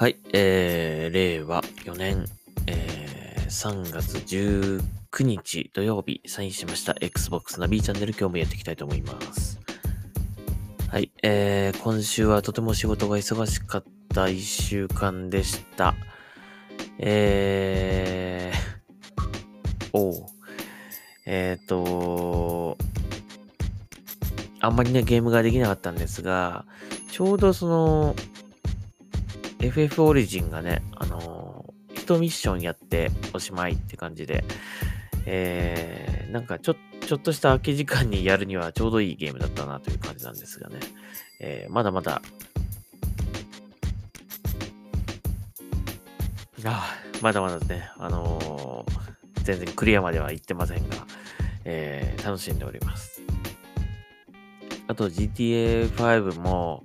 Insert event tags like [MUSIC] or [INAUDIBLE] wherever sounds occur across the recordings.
はい、えー、令和4年、えー、3月19日土曜日、サインしました Xbox ナビチャンネル今日もやっていきたいと思います。はい、えー、今週はとても仕事が忙しかった1週間でした。えー、おう。えーと、あんまりね、ゲームができなかったんですが、ちょうどその、FF オリジンがね、あのー、一ミッションやっておしまいって感じで、えー、なんかちょ、ちょっとした空き時間にやるにはちょうどいいゲームだったなという感じなんですがね、えー、まだまだ、あまだまだね、あのー、全然クリアまでは行ってませんが、えー、楽しんでおります。あと GTA5 も、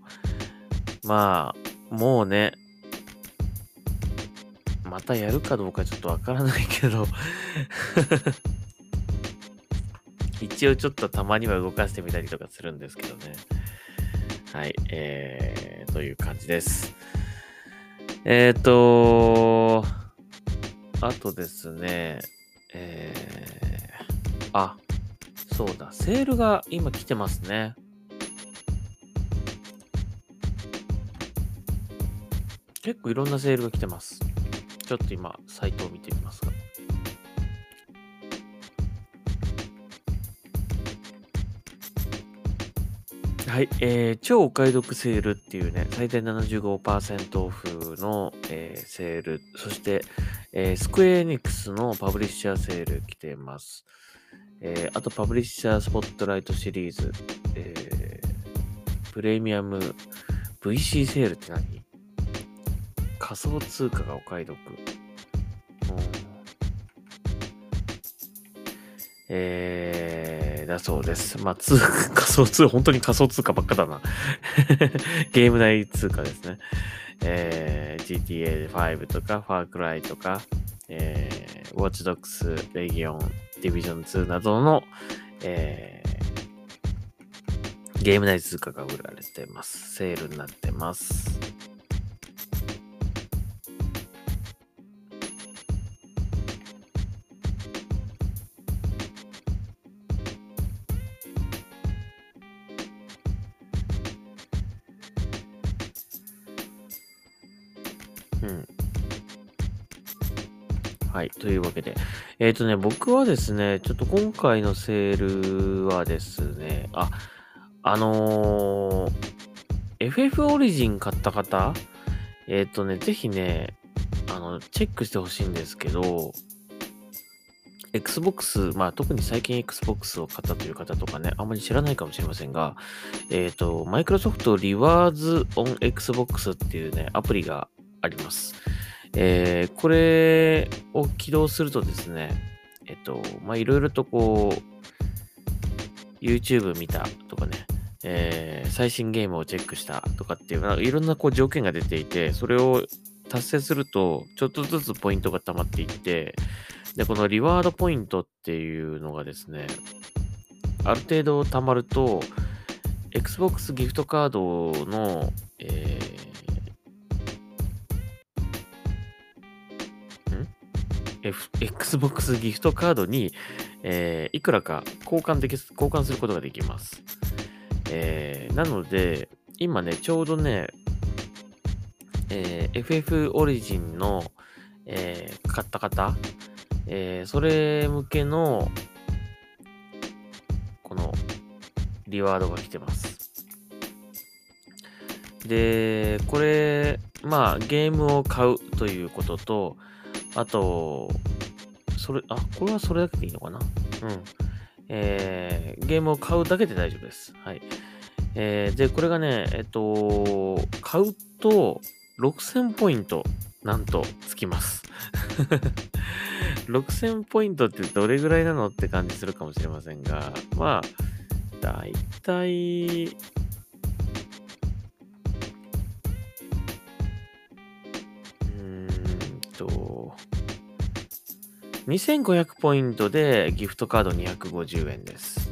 まあ、もうね、またやるかどうかちょっとわからないけど [LAUGHS] 一応ちょっとたまには動かしてみたりとかするんですけどね。はい、えー、という感じです。えっ、ー、とあとですね、えー、あ、そうだ、セールが今来てますね。結構いろんなセールが来てます。ちょっと今、サイトを見てみますが。はい、えー、超お買い得セールっていうね、最大75%オフの、えー、セール、そして、えー、スクエアエニックスのパブリッシャーセール来てます。えー、あと、パブリッシャースポットライトシリーズ、えー、プレミアム VC セールって何？仮想通貨がお買い得。えー、だそうです。まあ、通貨、[LAUGHS] 仮想通貨、本当に仮想通貨ばっかだな。[LAUGHS] ゲーム内通貨ですね。えー、GTA5 とか、Far Cry とか、えー、Watch Dogs、Legion、Division 2などの、えー、ゲーム内通貨が売られてます。セールになってます。うん。はい。というわけで。えっ、ー、とね、僕はですね、ちょっと今回のセールはですね、あ、あのー、FF オリジン買った方えっ、ー、とね、ぜひね、あの、チェックしてほしいんですけど、Xbox、まあ特に最近 Xbox を買ったという方とかね、あんまり知らないかもしれませんが、えっ、ー、と、マイクロソフト Rewards on Xbox っていうね、アプリがあります。えー、これを起動するとですね、えっと、まあ、いろいろとこう、YouTube 見たとかね、えー、最新ゲームをチェックしたとかっていう、いろんなこう条件が出ていて、それを達成すると、ちょっとずつポイントが溜まっていって、で、このリワードポイントっていうのがですね、ある程度溜まると、Xbox ギフトカードの、え F、Xbox ギフトカードに、えー、いくらか交換でき、交換することができます。えー、なので、今ね、ちょうどね、えー、FF オリジンの、えー、買った方、えー、それ向けの、この、リワードが来てます。で、これ、まあ、ゲームを買うということと、あと、それ、あ、これはそれだけでいいのかな？うん。えー、ゲームを買うだけで大丈夫です。はい。えー、で、これがね、えっと、買うと、6000ポイント、なんと、つきます。[LAUGHS] 6000ポイントってどれぐらいなのって感じするかもしれませんが、まあ、だいたい、2500ポイントでギフトカード250円です。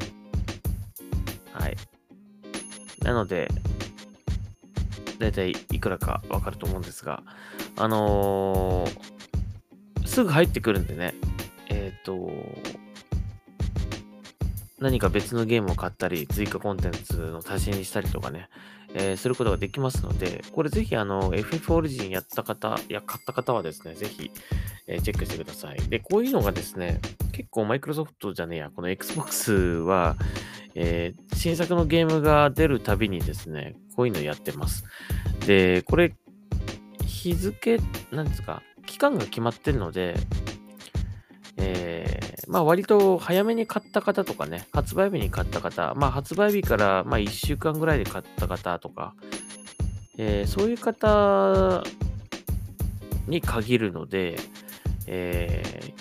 はい。なので、だいたいいくらかわかると思うんですが、あのー、すぐ入ってくるんでね、えっ、ー、と、何か別のゲームを買ったり、追加コンテンツの足しにしたりとかね、えー、することができますので、これぜひあの、FF オリジンやった方、や、買った方はですね、ぜひ、えー、チェックしてください。で、こういうのがですね、結構マイクロソフトじゃねえや、この Xbox は、えー、新作のゲームが出るたびにですね、こういうのやってます。で、これ、日付、なんですか、期間が決まってるので、え、まあ割と早めに買った方とかね、発売日に買った方、まあ発売日からま1週間ぐらいで買った方とか、えー、そういう方に限るので、え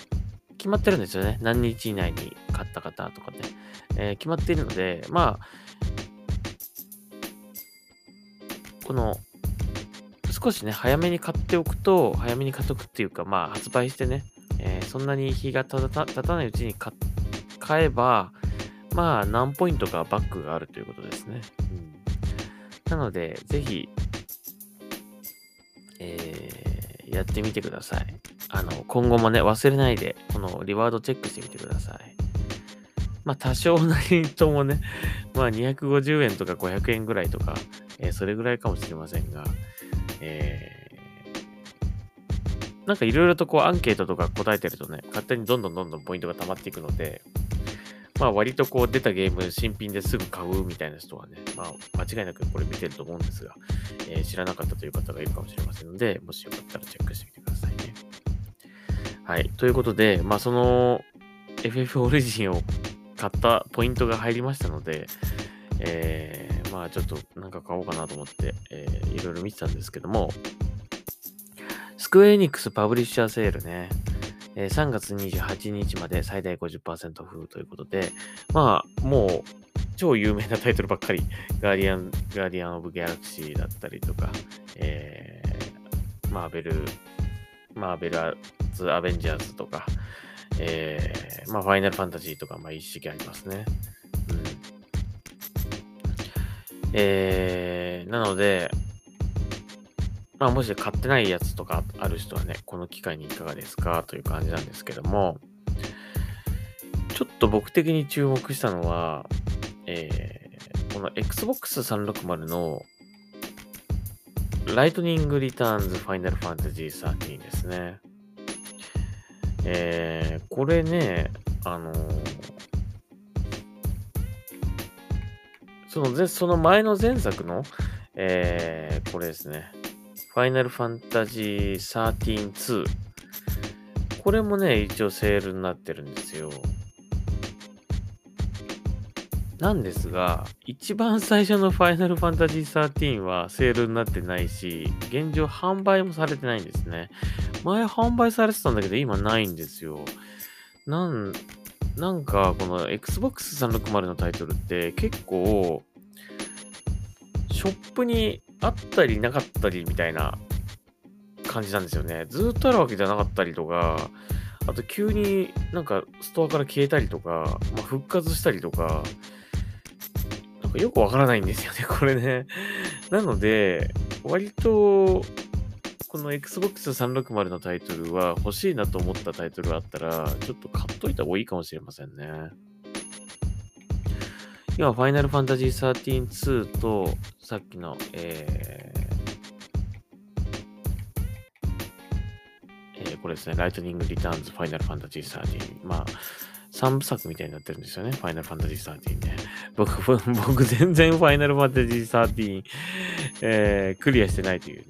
ー、決まってるんですよね。何日以内に買った方とかね。えー、決まっているので、まあ、この、少しね、早めに買っておくと、早めに買っておくっていうか、まあ、発売してね、えー、そんなに日が経たたないうちに買えば、まあ、何ポイントかバックがあるということですね。うん、なので、ぜひ、えー、やってみてください。あの、今後もね、忘れないで、このリワードチェックしてみてください。まあ、多少なりともね、[LAUGHS] まあ、250円とか500円ぐらいとか、えー、それぐらいかもしれませんが、えーなんかいろいろとこうアンケートとか答えてるとね、勝手にどんどんどんどんポイントが溜まっていくので、まあ割とこう出たゲーム新品ですぐ買うみたいな人はね、まあ間違いなくこれ見てると思うんですが、えー、知らなかったという方がいるかもしれませんので、もしよかったらチェックしてみてくださいね。はい。ということで、まあその FF オリジンを買ったポイントが入りましたので、えー、まあちょっとなんか買おうかなと思って、えー、いろいろ見てたんですけども、スクエニックスパブリッシャーセールね。えー、3月28日まで最大50%オフということで、まあ、もう、超有名なタイトルばっかり、ガーディアン、ガーディアン・オブ・ギャラクシーだったりとか、えー、マーベル、マーベルズ・アベンジャーズとか、えー、まあ、ファイナルファンタジーとか、まあ、一式ありますね。うん。えー、なので、まあ、もし買ってないやつとかある人はね、この機会にいかがですかという感じなんですけども、ちょっと僕的に注目したのは、えー、この Xbox 360のライトニングリターンズファイナルファンタジー13ですね。えー、これね、あのー、その、その前の前作の、えー、これですね。ファイナルファンタジー13-2。これもね、一応セールになってるんですよ。なんですが、一番最初のファイナルファンタジー13はセールになってないし、現状販売もされてないんですね。前販売されてたんだけど、今ないんですよ。なん、なんか、この Xbox 360のタイトルって結構、ショップにあったりなかったりみたいな感じなんですよね。ずっとあるわけじゃなかったりとか、あと急になんかストアから消えたりとか、まあ、復活したりとか、なんかよくわからないんですよね、[LAUGHS] これね。なので、割と、この Xbox 360のタイトルは欲しいなと思ったタイトルがあったら、ちょっと買っといた方がいいかもしれませんね。今、ファイナルファンタジー13-2と、さっきの、えー、えー、これですね、ライトニング・リターンズ・ファイナルファンタジー13。まあ、3部作みたいになってるんですよね、ファイナルファンタジー13ね。僕、[LAUGHS] 僕全然ファイナルファンタジー13、えー、クリアしてないというね、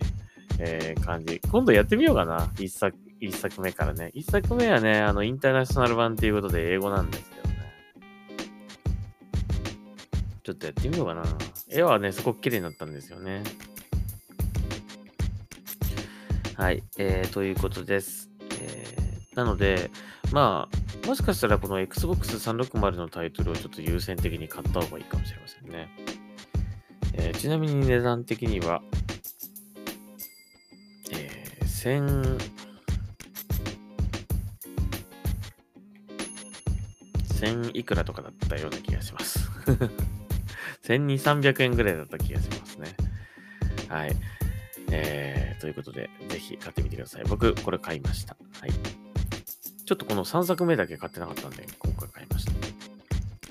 えー、感じ。今度やってみようかな、1作、一作目からね。1作目はね、あの、インターナショナル版っていうことで英語なんですちょっとやってみようかな。絵はね、すごく綺麗になったんですよね。はい。えー、ということです。えー、なので、まあ、もしかしたらこの Xbox 360のタイトルをちょっと優先的に買った方がいいかもしれませんね。えー、ちなみに値段的には、えー、1000、1000いくらとかだったような気がします。1200、300円ぐらいだった気がしますね。はい。えー、ということで、ぜひ買ってみてください。僕、これ買いました。はい。ちょっとこの3作目だけ買ってなかったんで、今回買いました。い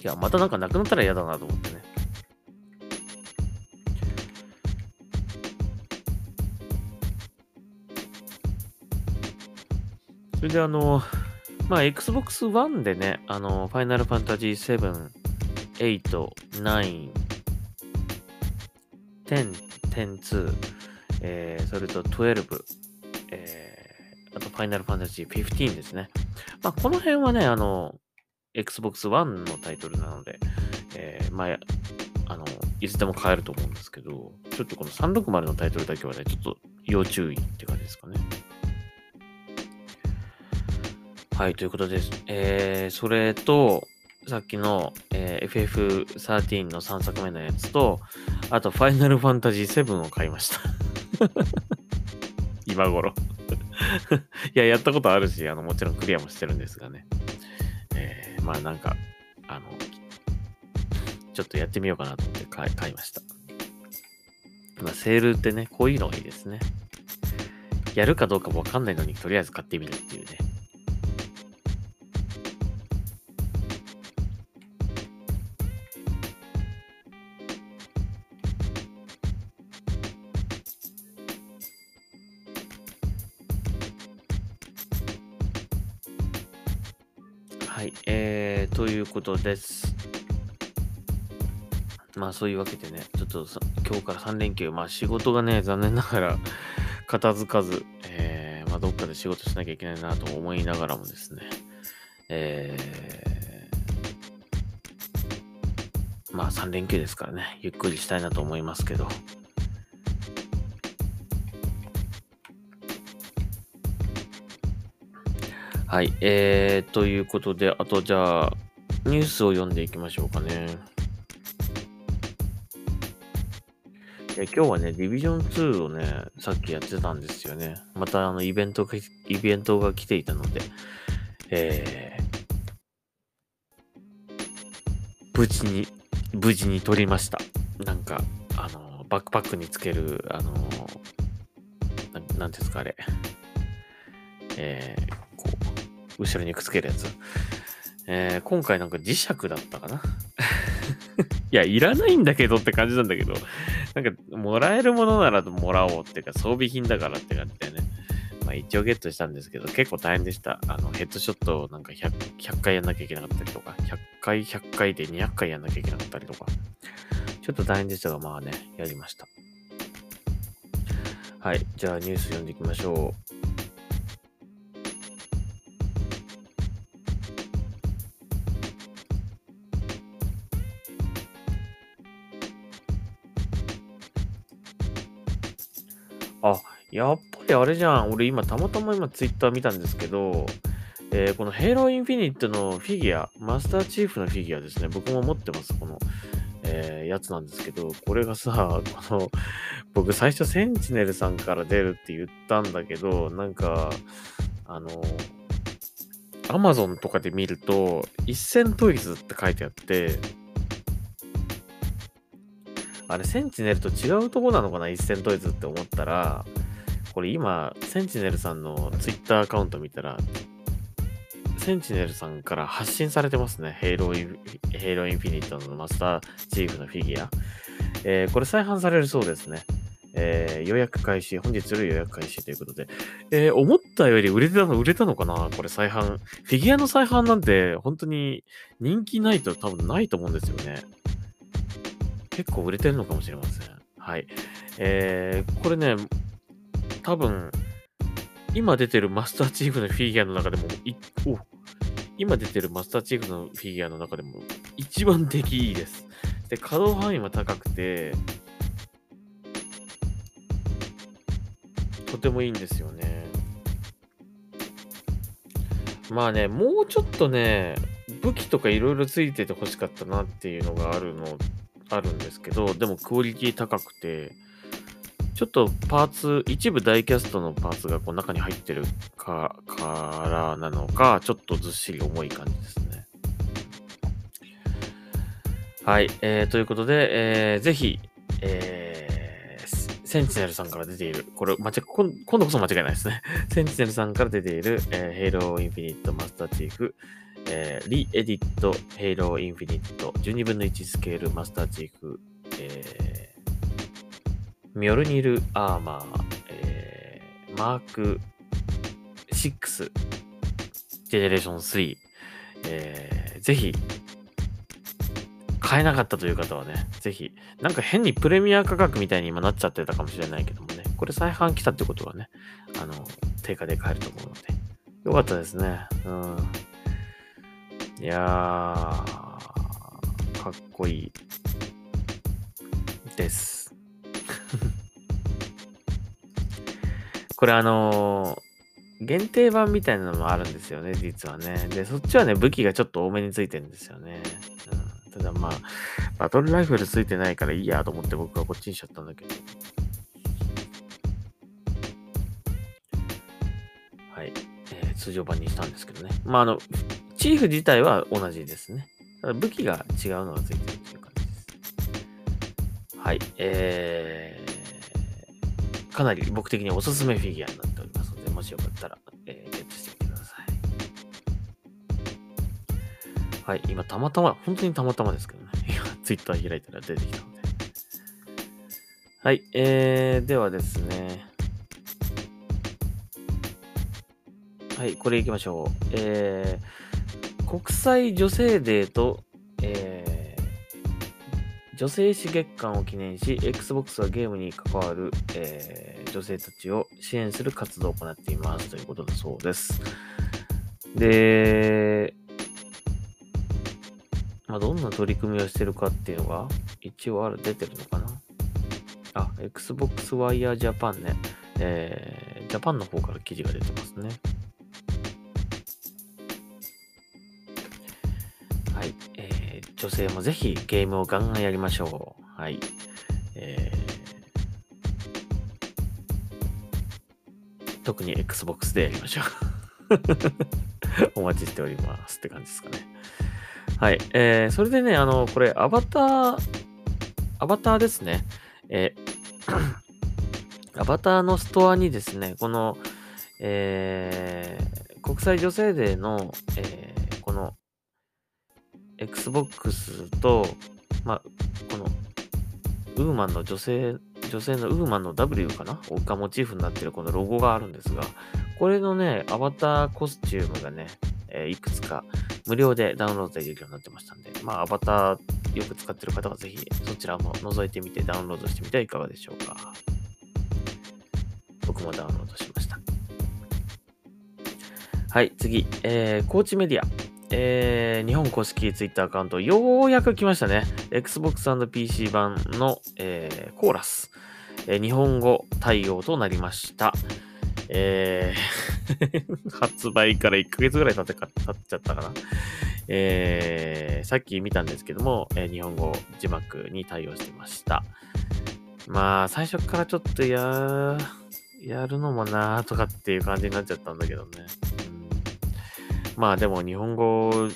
や、またなんかなくなったら嫌だなと思ってね。それであの、まあ、Xbox One でね、あの、ファイナルファンタジー7、8、9、10、10、2、えー、それと12、えー、あとファイナルファンタジー15ですね。まあ、この辺はね、あの、Xbox One のタイトルなので、えー、まあ、あの、いつでも買えると思うんですけど、ちょっとこの360のタイトルだけはね、ちょっと要注意って感じですかね。はい、ということです。えー、それと、さっきの、えー、FF13 の3作目のやつと、あと、ファイナルファンタジー7を買いました [LAUGHS] 今頃 [LAUGHS] いや、やったことあるし、あの、もちろんクリアもしてるんですがね。えー、まあなんか、あの、ちょっとやってみようかなと思って買い買いました。まあ、セールってね、こういうのがいいですね。やるかどうかもわかんないのに、とりあえず買ってみるっていうね。はい、えー、ということです。まあそういうわけでね、ちょっと今日から3連休、まあ仕事がね、残念ながら片付かず、えー、まあどっかで仕事しなきゃいけないなと思いながらもですね、えー、まあ3連休ですからね、ゆっくりしたいなと思いますけど、はい。えー、ということで、あとじゃあ、ニュースを読んでいきましょうかね。え今日はね、ディビジョン2をね、さっきやってたんですよね。また、あの、イベントが、イベントが来ていたので、えー、無事に、無事に撮りました。なんか、あの、バックパックにつける、あの、ななんですか、あれ。えー、後ろにくっつけるやつ。えー、今回なんか磁石だったかな？[LAUGHS] いや、いらないんだけどって感じなんだけど、なんか、もらえるものならもらおうっていうか、装備品だからって感じでね。まあ一応ゲットしたんですけど、結構大変でした。あの、ヘッドショットをなんか 100, 100回やんなきゃいけなかったりとか、100回、100回で200回やんなきゃいけなかったりとか、ちょっと大変でしたが、まあね、やりました。はい。じゃあニュース読んでいきましょう。あ、やっぱりあれじゃん。俺今たまたま今ツイッター見たんですけど、えー、このヘイローインフィニットのフィギュア、マスターチーフのフィギュアですね。僕も持ってます。この、えー、やつなんですけど、これがさ、この、僕最初センチネルさんから出るって言ったんだけど、なんか、あの、アマゾンとかで見ると、一線トイズって書いてあって、あれ、センチネルと違うとこなのかな？一線トイズって思ったら、これ今、センチネルさんのツイッターアカウント見たら、センチネルさんから発信されてますね。ヘイローイ、ヘイロインフィニットのマスターチーフのフィギュア。えー、これ再販されるそうですね。えー、予約開始、本日より予約開始ということで、えー、思ったより売れてたの、売れたのかな？これ再販。フィギュアの再販なんて、本当に人気ないと多分ないと思うんですよね。結構売れてるのかもしれません。はい。えー、これね、多分、今出てるマスターチーフのフィギュアの中でも、いお今出てるマスターチーフのフィギュアの中でも一番出来いいです。で、可動範囲は高くて、とてもいいんですよね。まあね、もうちょっとね、武器とかいろいろついてて欲しかったなっていうのがあるのあるんですけど、でもクオリティ高くて、ちょっとパーツ、一部ダイキャストのパーツがこう中に入ってるか、からなのか、ちょっとずっしり重い感じですね。はい、えー、ということで、えー、ぜひ、えー、センチネルさんから出ている、これ、間違今今度こそ間違いないですね。[LAUGHS] センチネルさんから出ている、えー、Halo Infinite Master Chief、えー、リエディット Halo Infinite 12分の1スケールマスターチーフ、えー、ミョルニルアーマー、えー、マーク6ジェネレーション3、えー、ぜひ買えなかったという方はね、ぜひ、なんか変にプレミア価格みたいに今なっちゃってたかもしれないけどもね、これ再販来たってことはね、あの、定価で買えると思うので、よかったですね。うん。いやー、かっこいいです。[LAUGHS] これあのー、限定版みたいなのもあるんですよね、実はね。で、そっちはね、武器がちょっと多めについてるんですよね。うんただまあ、バトルライフルついてないからいいやと思って僕はこっちにしちゃったんだけど。はい。えー、通常版にしたんですけどね。まあ、あの、チーフ自体は同じですね。ただ武器が違うのがついてるという感じです。はい。えー、かなり僕的におすすめフィギュアになっておりますので、もしよかったら、えー、ゲットしてみてください。はい、今たまたま、本当にたまたまですけどね。[LAUGHS] 今、ツイッター開いたら出てきたので。はい、えー、ではですね。はい、これ行きましょう。えー、国際女性デーと、えー、女性史月間を記念し、Xbox はゲームに関わる、えー、女性たちを支援する活動を行っていますということだそうです。で、まあ、どんな取り組みをしてるかっていうのが、一応ある、出てるのかなあ、Xbox Wire Japan ね。えー、ジャパンの方から記事が出てますね。はい。えー、女性もぜひゲームをガンガンやりましょう。はい。えー、特に Xbox でやりましょう。[LAUGHS] お待ちしておりますって感じですかね。はい。えー、それでね、あの、これ、アバター、アバターですね。えー、[CLEARS THROAT] アバターのストアにですね、この、えー、国際女性デーの、えー、この、Xbox と、まあ、この、ウーマンの女性、女性のウーマンの W かな？がモチーフになってるこのロゴがあるんですが、これのね、アバターコスチュームがね、えー、いくつか無料でダウンロードできるようになってましたんで、まあ、アバターよく使ってる方はぜひそちらも覗いてみてダウンロードしてみてはいかがでしょうか。僕もダウンロードしました。はい、次、えー、コーチメディア。えー、日本公式ツイッターアカウント、ようやく来ましたね。Xbox PC 版の、えー、コーラス、えー、日本語対応となりました。えー [LAUGHS] 発売から1ヶ月ぐらい経ってか経っちゃったかな。えー、さっき見たんですけども、えー、日本語字幕に対応してました。まあ、最初からちょっとや、やるのもなーとかっていう感じになっちゃったんだけどね。まあでも日本語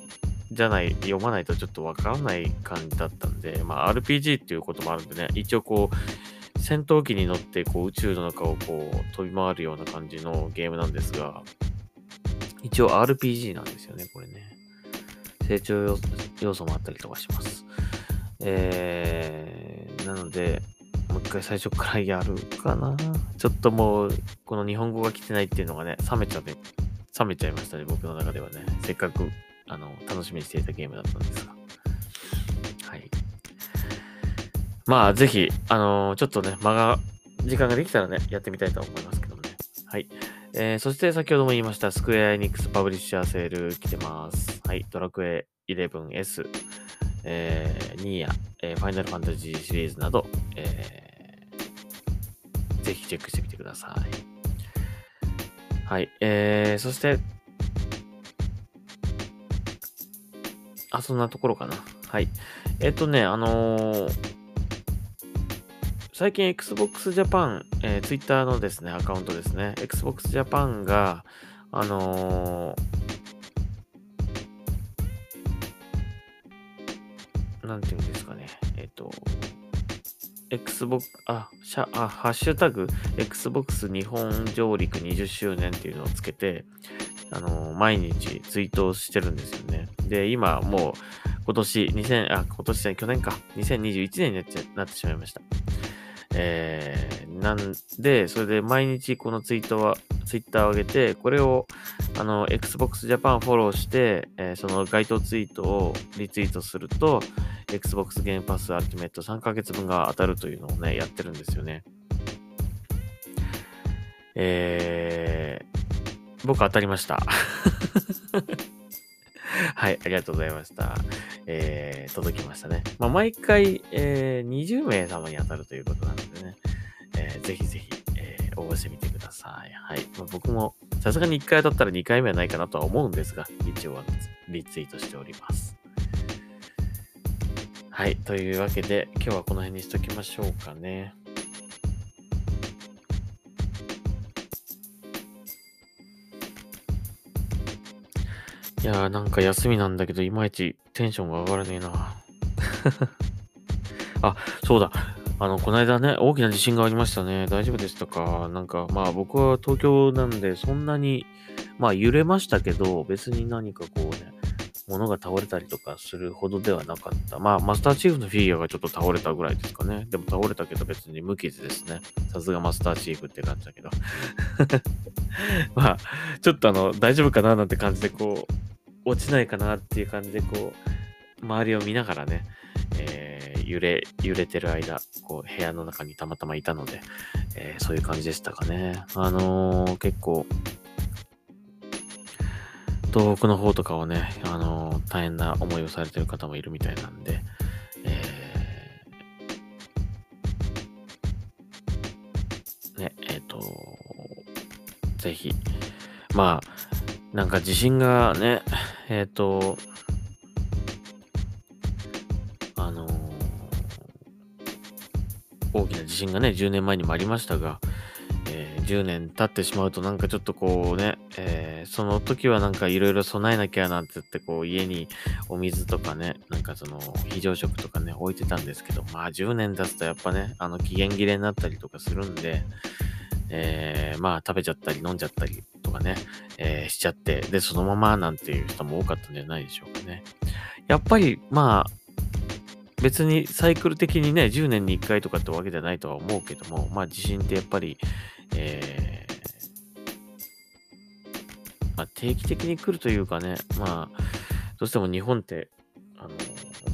じゃない、読まないとちょっとわからない感じだったんで、まあ RPG っていうこともあるんでね、一応こう、戦闘機に乗ってこう宇宙の中をこう飛び回るような感じのゲームなんですが、一応 RPG なんですよね、これね。成長要素もあったりとかします。えー、なので、もう一回最初からやるかな。ちょっともう、この日本語が来てないっていうのがね、冷めちゃって、冷めちゃいましたね、僕の中ではね。せっかく、あの、楽しみにしていたゲームだったんですが。はいまあ、ぜひ、あのー、ちょっとね、間が、時間ができたらね、やってみたいと思いますけどもね。はい。えー、そして先ほども言いました、スクエアエニックスパブリッシャーセール来てます。はい。ドラクエ 11S、えー、ニーヤ、えー、ファイナルファンタジーシリーズなど、えー、ぜひチェックしてみてください。はい。えー、そして、あ、そんなところかな。はい。えっ、とね、あのー最近 Xbox Japan、えー、Twitter のですね、アカウントですね、Xbox Japan が、あのー、なんていうんですかね、えっ、と、Xbox、あ、シャあハッシュタグ、Xbox 日本上陸20周年っていうのをつけて、あの毎日ツイートしてるんですよね。で、今もう今年、2000、あ、今年じゃ去年か、2021年になっちゃなってしまいました。えー、なんで、それで毎日このツイートは、ツイッターを上げて、これを、あの、Xbox Japan フォローして、えー、その該当ツイートをリツイートすると、Xbox Game Pass Ultimate 3ヶ月分が当たるというのをね、やってるんですよね。えー、僕当たりました。[LAUGHS] はい、ありがとうございました。えー、届きましたね。まあ、毎回、えー、20名様に当たるということなのでね、えー、ぜひぜひ、えー、応募してみてください。はい。まあ、僕も、さすがに1回当たったら2回目はないかなとは思うんですが、一応はリツイートしております。はい。というわけで、今日はこの辺にしときましょうかね。いやーなんか休みなんだけど、いまいちテンションが上がらねえな。[LAUGHS] あ、そうだ。あの、この間ね、大きな地震がありましたね。大丈夫でしたか？なんか、まあ僕は東京なんで、そんなに、まあ揺れましたけど、別に何かこうね、物が倒れたりとかするほどではなかった。まあ、マスターチーフのフィギュアがちょっと倒れたぐらいですかね。でも倒れたけど別に無傷ですね。さすがマスターチーフって感じだけど。[LAUGHS] まあ、ちょっとあの、大丈夫かななんて感じでこう、落ちないかなっていう感じで、こう、周りを見ながらね、えー、揺れ、揺れてる間、こう、部屋の中にたまたまいたので、えー、そういう感じでしたかね。あのー、結構、東北の方とかはね、あの大変な思いをされてる方もいるみたいなんで、えー、ね、えっ、と、ぜひ、まあ、なんか地震がね、えっ、と、あの、大きな地震がね、10年前にもありましたが、え、10年経ってしまうとなんかちょっとこうね、えー、その時はなんかいろいろ備えなきゃなんて言ってこう家にお水とかね、なんかその非常食とかね、置いてたんですけど、まあ10年経つとやっぱね、あの期限切れになったりとかするんで、えー、まあ食べちゃったり飲んじゃったりとかね、えー、しちゃって、で、そのままなんていう人も多かったんじゃないでしょうかね。やっぱり、まあ、別にサイクル的にね、10年に1回とかってわけじゃないとは思うけども、まあ地震ってやっぱり、えー、まあ定期的に来るというかね、まあ、どうしても日本って、あの、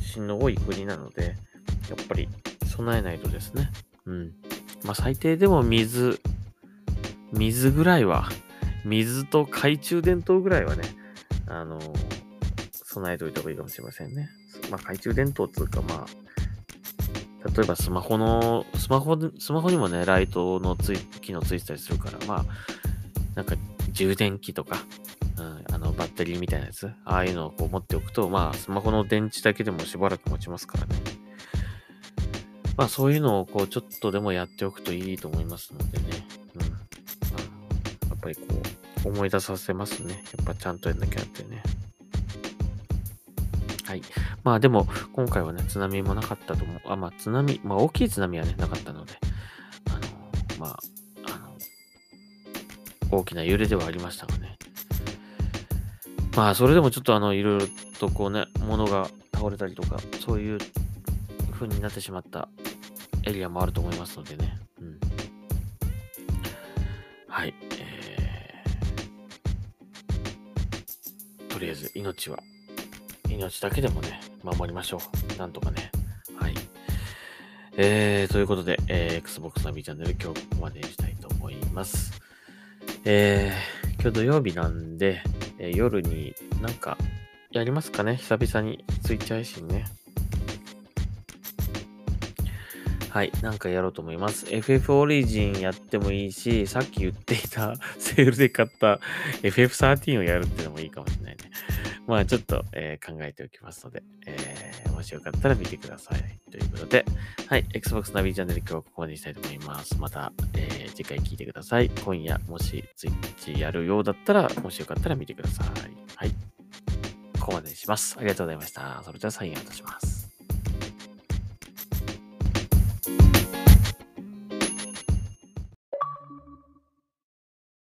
地震の多い国なので、やっぱり備えないとですね、うん。まあ最低でも水、水ぐらいは、水と懐中電灯ぐらいはね、あの、備えておいた方がいいかもしれませんね。まあ、懐中電灯っていうか、まあ、例えばスマホの、スマホ、スマホにもね、ライトのつい、機能ついてたりするから、まあ、なんか充電器とか、うん、あの、バッテリーみたいなやつ、ああいうのをこう持っておくと、まあ、スマホの電池だけでもしばらく持ちますからね。まあ、そういうのをこう、ちょっとでもやっておくといいと思いますのでね。うん、やっぱりこう、思い出させますね。やっぱちゃんとやんなきゃってね。はい。まあでも、今回はね、津波もなかったと思う。あ、まあ津波、まあ大きい津波はね、なかったので、大きな揺れではありましたがね。まあ、それでもちょっとあの、いろいろとこうね、物が倒れたりとか、そういう風になってしまったエリアもあると思いますのでね。うん。はい。え、とりあえず命は、命だけでもね、守りましょう。なんとかね。はい。えー、ということで、えー、Xbox ナビチャンネル今日ここまでにしたいと思います。えー、今日土曜日なんで、えー、夜になんかやりますかね久々にツイッチ配信ね。はい、なんかやろうと思います。FF オリジンやってもいいし、さっき言っていた [LAUGHS] セールで買った FF13 をやるっていうのもいいかもしれないね。まあちょっと、えー、考えておきますので、えー、もしよかったら見てください。ということで、はい、Xbox ナビチャンネル今日はここまでにしたいと思います。また、えー、次回聞いてください。今夜、もし Twitch やるようだったら、もしよかったら見てください。はい。ここまでにします。ありがとうございました。それではサインアウトします。